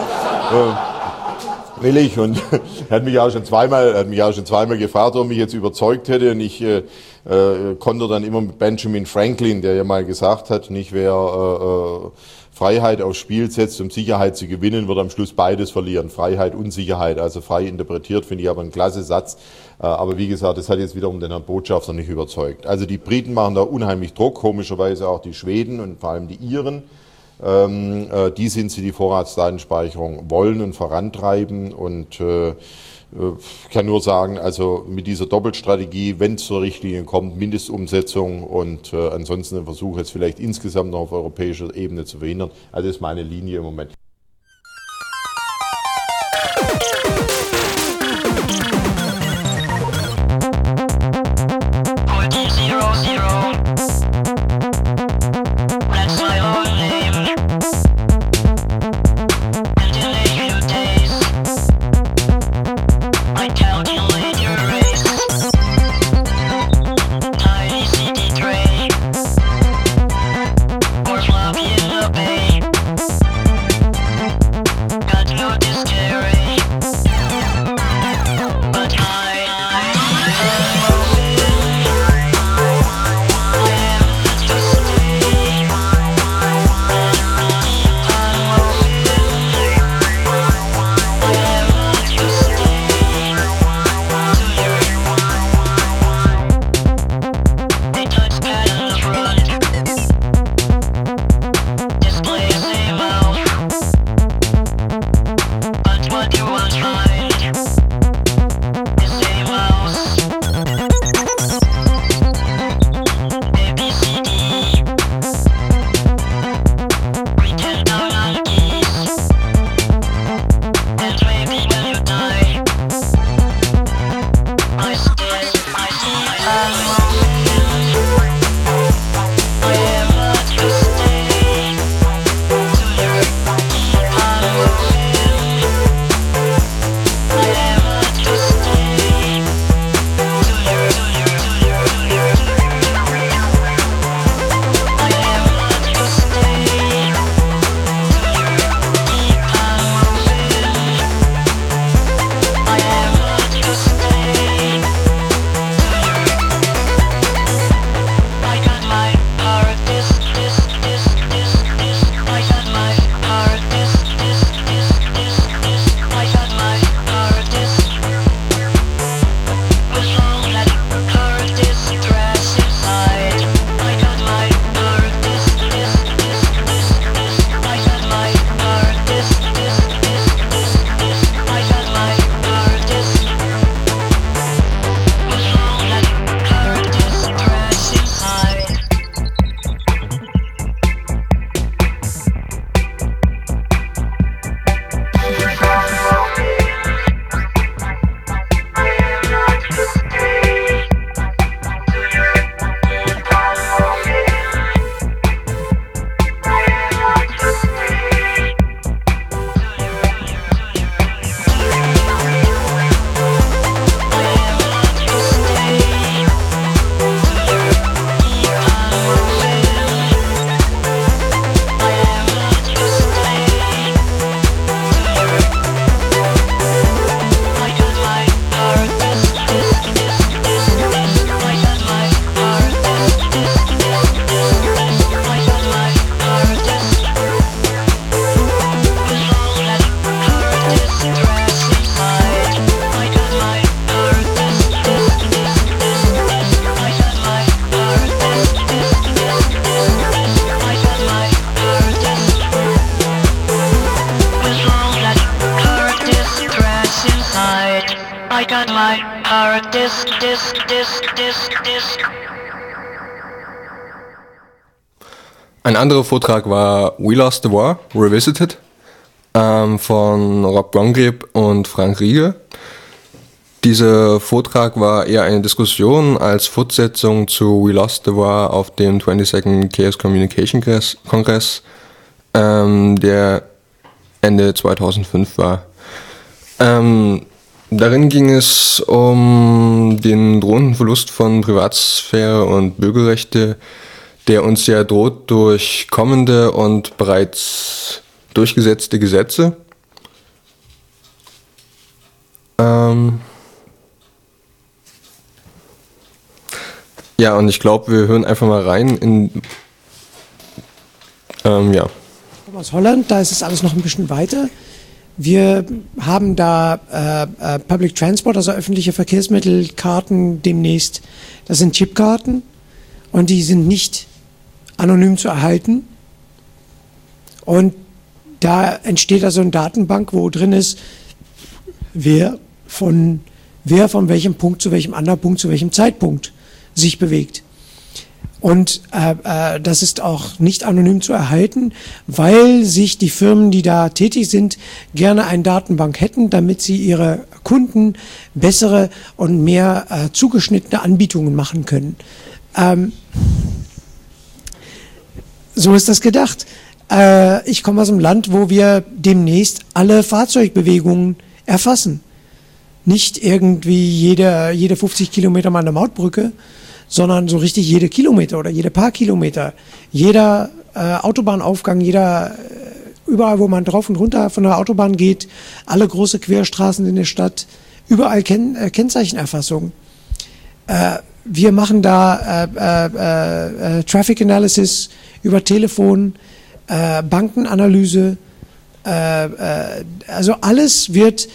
will ich. Und er hat mich auch schon zweimal, hat mich auch schon zweimal gefragt, ob er mich jetzt überzeugt hätte. Und ich äh, äh, konnte dann immer mit Benjamin Franklin, der ja mal gesagt hat, nicht wer äh, äh, Freiheit aufs Spiel setzt, um Sicherheit zu gewinnen, wird am Schluss beides verlieren. Freiheit und Sicherheit. Also frei interpretiert finde ich aber ein klasse Satz. Äh, aber wie gesagt, das hat jetzt wiederum den Herrn Botschafter nicht überzeugt. Also die Briten machen da unheimlich Druck, komischerweise auch die Schweden und vor allem die Iren. Ähm, äh, die sind sie, die Vorratsdatenspeicherung wollen und vorantreiben. Und äh, ich kann nur sagen, also mit dieser Doppelstrategie, wenn es zur Richtlinie kommt, Mindestumsetzung und äh, ansonsten ein Versuch, es vielleicht insgesamt noch auf europäischer Ebene zu verhindern. Also das ist meine Linie im Moment. Ein anderer Vortrag war We Lost the War, Revisited, ähm, von Rob Gongreb und Frank Riege. Dieser Vortrag war eher eine Diskussion als Fortsetzung zu We Lost the War auf dem 22nd Chaos Communication Kongress, ähm, der Ende 2005 war. Ähm, darin ging es um den drohenden Verlust von Privatsphäre und Bürgerrechte der uns ja droht durch kommende und bereits durchgesetzte Gesetze. Ähm ja, und ich glaube, wir hören einfach mal rein in. Ähm, ja. Aus Holland, da ist es alles noch ein bisschen weiter. Wir haben da äh, äh, Public Transport, also öffentliche Verkehrsmittelkarten demnächst. Das sind Chipkarten und die sind nicht anonym zu erhalten. Und da entsteht also eine Datenbank, wo drin ist, wer von, wer von welchem Punkt zu welchem anderen Punkt zu welchem Zeitpunkt sich bewegt. Und äh, äh, das ist auch nicht anonym zu erhalten, weil sich die Firmen, die da tätig sind, gerne eine Datenbank hätten, damit sie ihre Kunden bessere und mehr äh, zugeschnittene Anbietungen machen können. Ähm, so ist das gedacht. Äh, ich komme aus einem Land, wo wir demnächst alle Fahrzeugbewegungen erfassen. nicht irgendwie jede, jede 50 Kilometer mal eine Mautbrücke, sondern so richtig jede Kilometer oder jede paar Kilometer. Jeder äh, Autobahnaufgang, jeder, äh, überall, wo man drauf und runter von der Autobahn geht, alle große Querstraßen in der Stadt, überall Ken äh, Kennzeichenerfassung. Äh, wir machen da äh, äh, äh, Traffic Analysis über Telefon, äh, Bankenanalyse. Äh, äh, also alles wird,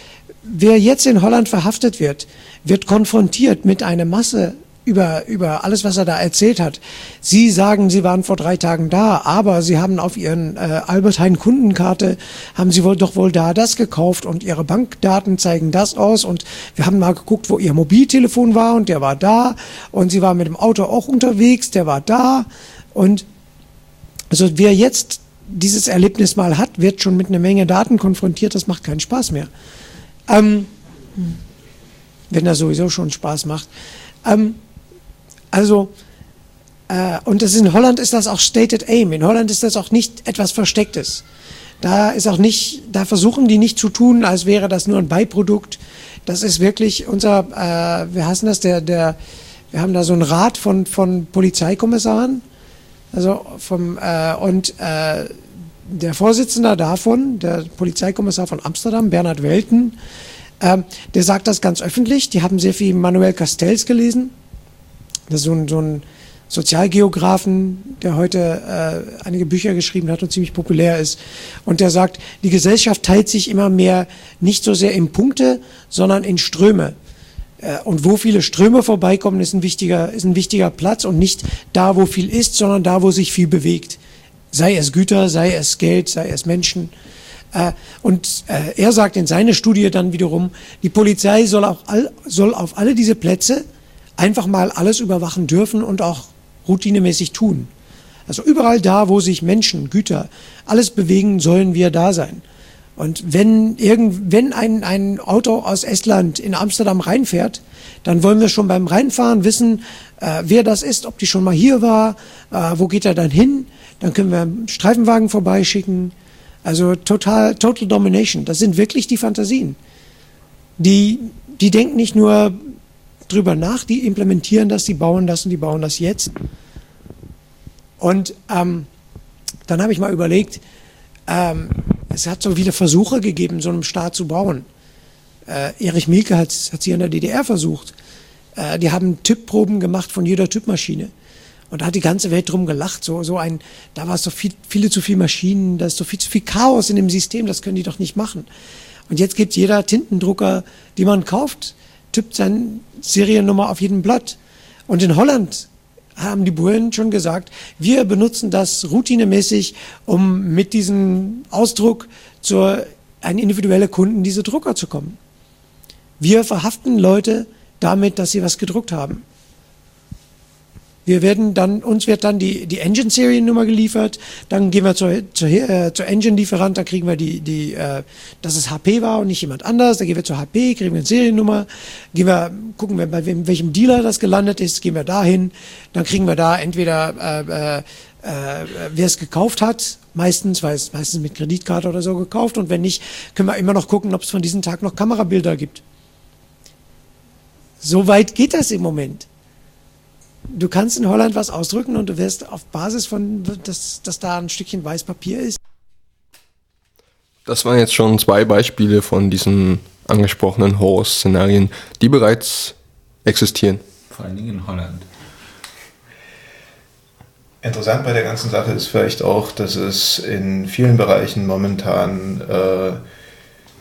wer jetzt in Holland verhaftet wird, wird konfrontiert mit einer Masse über, über alles, was er da erzählt hat. Sie sagen, Sie waren vor drei Tagen da, aber Sie haben auf Ihren äh, Albert Heijn Kundenkarte, haben Sie wohl doch wohl da das gekauft und Ihre Bankdaten zeigen das aus und wir haben mal geguckt, wo Ihr Mobiltelefon war und der war da und Sie waren mit dem Auto auch unterwegs, der war da und also wer jetzt dieses Erlebnis mal hat, wird schon mit einer Menge Daten konfrontiert, das macht keinen Spaß mehr. Ähm, wenn er sowieso schon Spaß macht. Ähm, also, äh, und das in Holland ist das auch Stated Aim. In Holland ist das auch nicht etwas Verstecktes. Da ist auch nicht, da versuchen die nicht zu tun, als wäre das nur ein Beiprodukt. Das ist wirklich unser, äh, wir hassen das, der, der, wir haben da so einen Rat von, von Polizeikommissaren, also vom, äh, und äh, der Vorsitzende davon, der Polizeikommissar von Amsterdam, Bernhard Welten, äh, der sagt das ganz öffentlich. Die haben sehr viel Manuel Castells gelesen. Das ist so ein, so ein Sozialgeografen, der heute äh, einige Bücher geschrieben hat und ziemlich populär ist. Und der sagt, die Gesellschaft teilt sich immer mehr nicht so sehr in Punkte, sondern in Ströme. Äh, und wo viele Ströme vorbeikommen, ist ein, wichtiger, ist ein wichtiger Platz und nicht da, wo viel ist, sondern da, wo sich viel bewegt. Sei es Güter, sei es Geld, sei es Menschen. Äh, und äh, er sagt in seiner Studie dann wiederum, die Polizei soll, auch all, soll auf alle diese Plätze einfach mal alles überwachen dürfen und auch routinemäßig tun. Also überall da, wo sich Menschen, Güter, alles bewegen, sollen wir da sein. Und wenn, irgend, wenn ein, ein Auto aus Estland in Amsterdam reinfährt, dann wollen wir schon beim Reinfahren wissen, äh, wer das ist, ob die schon mal hier war, äh, wo geht er dann hin. Dann können wir einen Streifenwagen vorbeischicken. Also total, total domination. Das sind wirklich die Fantasien. Die, die denken nicht nur drüber nach, die implementieren das, die bauen das und die bauen das jetzt. Und ähm, dann habe ich mal überlegt, ähm, es hat so viele Versuche gegeben, so einen Staat zu bauen. Äh, Erich Mielke hat es hier in der DDR versucht. Äh, die haben Typproben gemacht von jeder Typmaschine. Und da hat die ganze Welt drum gelacht. So, so ein, da war es so viel, viele zu viele Maschinen, da ist so viel zu viel Chaos in dem System, das können die doch nicht machen. Und jetzt gibt jeder Tintendrucker, die man kauft, tippt seine Seriennummer auf jedem Blatt. Und in Holland haben die Bullen schon gesagt, wir benutzen das routinemäßig, um mit diesem Ausdruck zu ein individueller Kunden diese Drucker zu kommen. Wir verhaften Leute damit, dass sie was gedruckt haben. Wir werden dann, uns wird dann die, die Engine-Seriennummer geliefert, dann gehen wir zur, zur, äh, zur Engine-Lieferant, da kriegen wir die, die äh, dass es HP war und nicht jemand anders, dann gehen wir zur HP, kriegen wir eine Seriennummer, gehen wir, gucken wir, bei wem, welchem Dealer das gelandet ist, gehen wir dahin, dann kriegen wir da entweder äh, äh, äh, wer es gekauft hat, meistens, weil es meistens mit Kreditkarte oder so gekauft. Und wenn nicht, können wir immer noch gucken, ob es von diesem Tag noch Kamerabilder gibt. So weit geht das im Moment du kannst in Holland was ausdrücken und du wirst auf Basis von, dass, dass da ein Stückchen weiß Papier ist. Das waren jetzt schon zwei Beispiele von diesen angesprochenen Horror-Szenarien, die bereits existieren. Vor allen Dingen in Holland. Interessant bei der ganzen Sache ist vielleicht auch, dass es in vielen Bereichen momentan äh,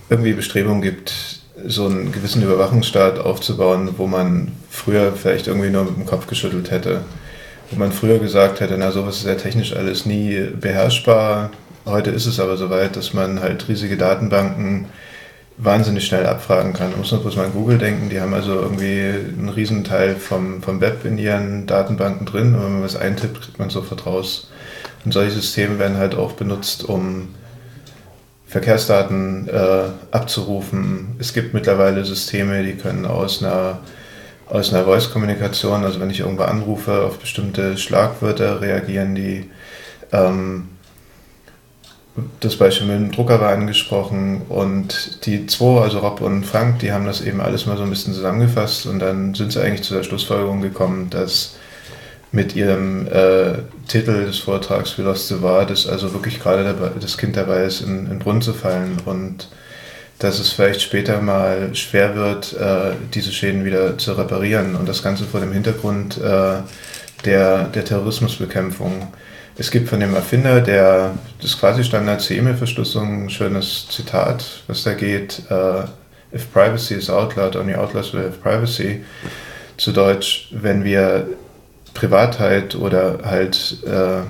irgendwie Bestrebungen gibt, so einen gewissen Überwachungsstaat aufzubauen, wo man früher vielleicht irgendwie nur mit dem Kopf geschüttelt hätte. Wo man früher gesagt hätte, na sowas ist ja technisch alles nie beherrschbar. Heute ist es aber soweit, dass man halt riesige Datenbanken wahnsinnig schnell abfragen kann. Man muss nur bloß mal an Google denken, die haben also irgendwie einen riesen Teil vom, vom Web in ihren Datenbanken drin und wenn man was eintippt, kriegt man sofort raus. Und solche Systeme werden halt auch benutzt, um Verkehrsdaten äh, abzurufen. Es gibt mittlerweile Systeme, die können aus einer, aus einer Voice-Kommunikation, also wenn ich irgendwo anrufe, auf bestimmte Schlagwörter reagieren, die ähm, das Beispiel mit dem Drucker war angesprochen und die zwei, also Rob und Frank, die haben das eben alles mal so ein bisschen zusammengefasst und dann sind sie eigentlich zu der Schlussfolgerung gekommen, dass mit ihrem äh, Titel des Vortrags wie Lost the War, dass also wirklich gerade dabei, das Kind dabei ist, in, in Brunnen zu fallen und dass es vielleicht später mal schwer wird, äh, diese Schäden wieder zu reparieren und das Ganze vor dem Hintergrund äh, der, der Terrorismusbekämpfung. Es gibt von dem Erfinder der, des Quasi-Standards zur E-Mail-Verschlüsselung ein schönes Zitat, was da geht, uh, if privacy is outlawed, only outlaws will have privacy. Zu Deutsch, wenn wir Privatheit oder halt äh,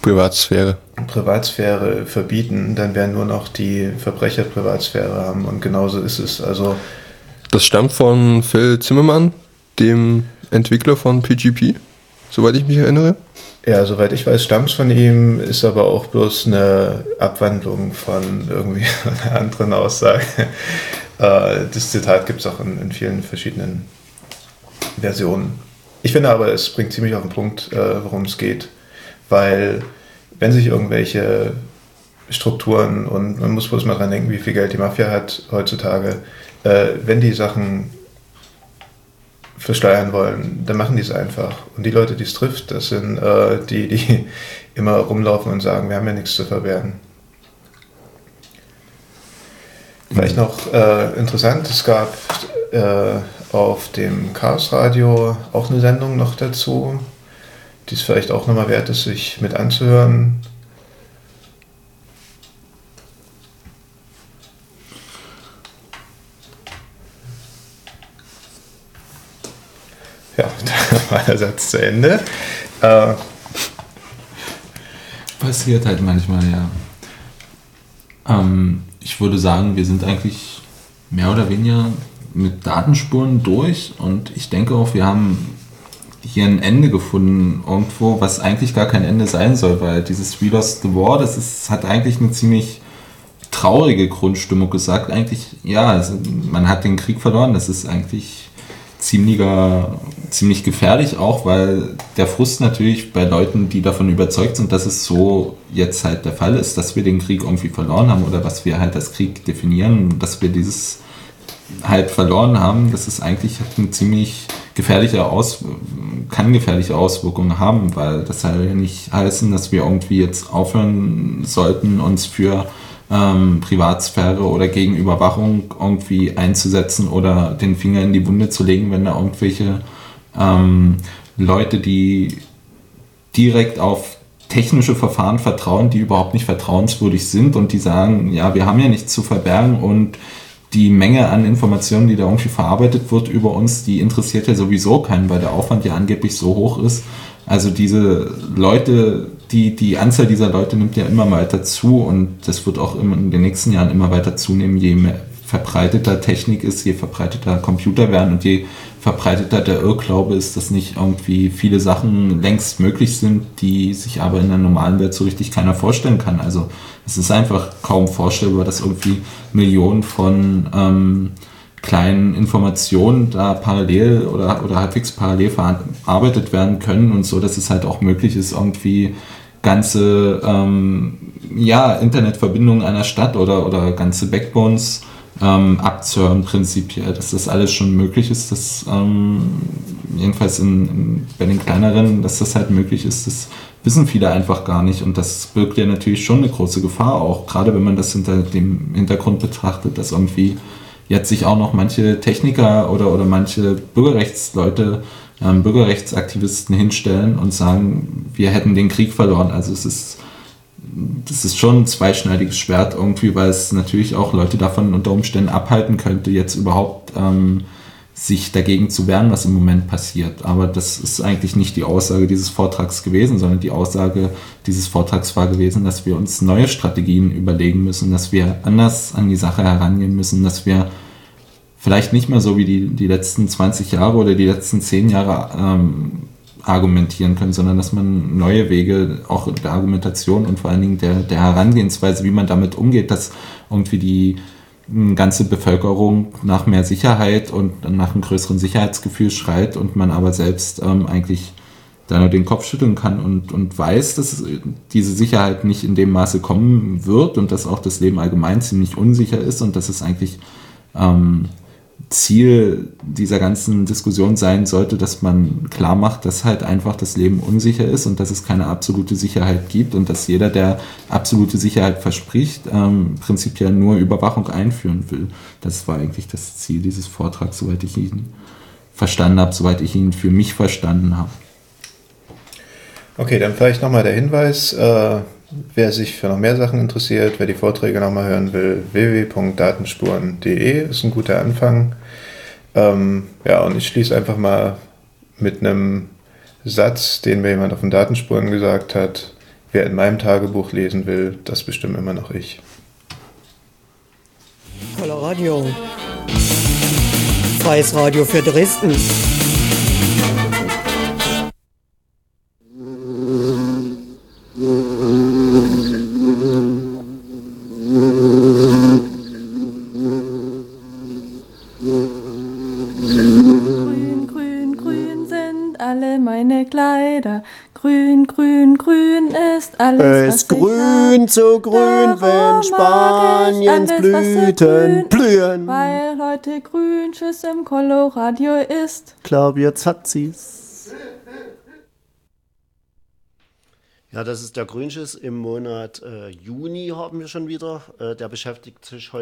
Privatsphäre. Privatsphäre verbieten, dann werden nur noch die Verbrecher Privatsphäre haben und genauso ist es. Also Das stammt von Phil Zimmermann, dem Entwickler von PGP, soweit ich mich erinnere. ja, soweit ich weiß, stammt es von ihm, ist aber auch bloß eine Abwandlung von irgendwie einer anderen Aussage. Äh, das Zitat gibt es auch in, in vielen verschiedenen Versionen. Ich finde aber, es bringt ziemlich auf den Punkt, äh, worum es geht, weil wenn sich irgendwelche Strukturen und man muss bloß mal dran denken, wie viel Geld die Mafia hat heutzutage, äh, wenn die Sachen versteuern wollen, dann machen die es einfach. Und die Leute, die es trifft, das sind äh, die, die immer rumlaufen und sagen, wir haben ja nichts zu verbergen. Vielleicht noch äh, interessant, es gab äh, auf dem Chaos Radio auch eine Sendung noch dazu, die es vielleicht auch nochmal wert ist, sich mit anzuhören. Ja, da war der Satz zu Ende. Äh, Passiert halt manchmal, ja. Ähm, ich würde sagen, wir sind eigentlich mehr oder weniger mit Datenspuren durch und ich denke auch, wir haben hier ein Ende gefunden irgendwo, was eigentlich gar kein Ende sein soll, weil dieses We Lost the War, das ist, hat eigentlich eine ziemlich traurige Grundstimmung gesagt. Eigentlich, ja, also man hat den Krieg verloren, das ist eigentlich ziemlicher, ziemlich gefährlich auch, weil der Frust natürlich bei Leuten, die davon überzeugt sind, dass es so jetzt halt der Fall ist, dass wir den Krieg irgendwie verloren haben oder was wir halt als Krieg definieren, dass wir dieses halt verloren haben, das ist eigentlich eine ziemlich gefährliche Aus kann gefährliche Auswirkungen haben, weil das soll ja nicht heißen, dass wir irgendwie jetzt aufhören sollten, uns für ähm, Privatsphäre oder gegen Überwachung irgendwie einzusetzen oder den Finger in die Wunde zu legen, wenn da irgendwelche ähm, Leute, die direkt auf technische Verfahren vertrauen, die überhaupt nicht vertrauenswürdig sind und die sagen, ja, wir haben ja nichts zu verbergen und die Menge an Informationen, die da irgendwie verarbeitet wird über uns, die interessiert ja sowieso keinen, weil der Aufwand ja angeblich so hoch ist. Also diese Leute, die, die Anzahl dieser Leute nimmt ja immer weiter zu und das wird auch in den nächsten Jahren immer weiter zunehmen, je mehr verbreiteter Technik ist, je verbreiteter Computer werden und je verbreiteter der Irrglaube ist, dass nicht irgendwie viele Sachen längst möglich sind, die sich aber in der normalen Welt so richtig keiner vorstellen kann. Also es ist einfach kaum vorstellbar, dass irgendwie Millionen von ähm, kleinen Informationen da parallel oder, oder halbwegs parallel verarbeitet werden können und so, dass es halt auch möglich ist, irgendwie ganze ähm, ja, Internetverbindungen einer Stadt oder, oder ganze Backbones ähm, abzuhören prinzipiell, dass das alles schon möglich ist, dass ähm, jedenfalls in, in, bei den kleineren, dass das halt möglich ist, das wissen viele einfach gar nicht und das birgt ja natürlich schon eine große Gefahr auch, gerade wenn man das hinter dem Hintergrund betrachtet, dass irgendwie jetzt sich auch noch manche Techniker oder, oder manche Bürgerrechtsleute, ähm, Bürgerrechtsaktivisten hinstellen und sagen, wir hätten den Krieg verloren. Also es ist das ist schon ein zweischneidiges Schwert irgendwie, weil es natürlich auch Leute davon unter Umständen abhalten könnte, jetzt überhaupt ähm, sich dagegen zu wehren, was im Moment passiert. Aber das ist eigentlich nicht die Aussage dieses Vortrags gewesen, sondern die Aussage dieses Vortrags war gewesen, dass wir uns neue Strategien überlegen müssen, dass wir anders an die Sache herangehen müssen, dass wir vielleicht nicht mehr so wie die, die letzten 20 Jahre oder die letzten 10 Jahre ähm, argumentieren können, sondern dass man neue Wege auch der Argumentation und vor allen Dingen der, der Herangehensweise, wie man damit umgeht, dass irgendwie die ganze Bevölkerung nach mehr Sicherheit und nach einem größeren Sicherheitsgefühl schreit und man aber selbst ähm, eigentlich da nur den Kopf schütteln kann und, und weiß, dass diese Sicherheit nicht in dem Maße kommen wird und dass auch das Leben allgemein ziemlich unsicher ist und dass es eigentlich ähm, Ziel dieser ganzen Diskussion sein sollte, dass man klar macht, dass halt einfach das Leben unsicher ist und dass es keine absolute Sicherheit gibt und dass jeder, der absolute Sicherheit verspricht, ähm, prinzipiell nur Überwachung einführen will. Das war eigentlich das Ziel dieses Vortrags, soweit ich ihn verstanden habe, soweit ich ihn für mich verstanden habe. Okay, dann vielleicht nochmal der Hinweis, äh, wer sich für noch mehr Sachen interessiert, wer die Vorträge nochmal hören will, www.datenspuren.de ist ein guter Anfang. Ähm, ja, und ich schließe einfach mal mit einem Satz, den mir jemand auf den Datenspuren gesagt hat. Wer in meinem Tagebuch lesen will, das bestimmt immer noch ich. Radio. Freies Radio für Dresden. Hab. so grün, Darum wenn Spaniens Blüten blühen. Weil heute Grünschiss im Coloradio ist. Glaub, jetzt hat sie's. Ja, das ist der Grünschiss im Monat äh, Juni haben wir schon wieder. Äh, der beschäftigt sich heute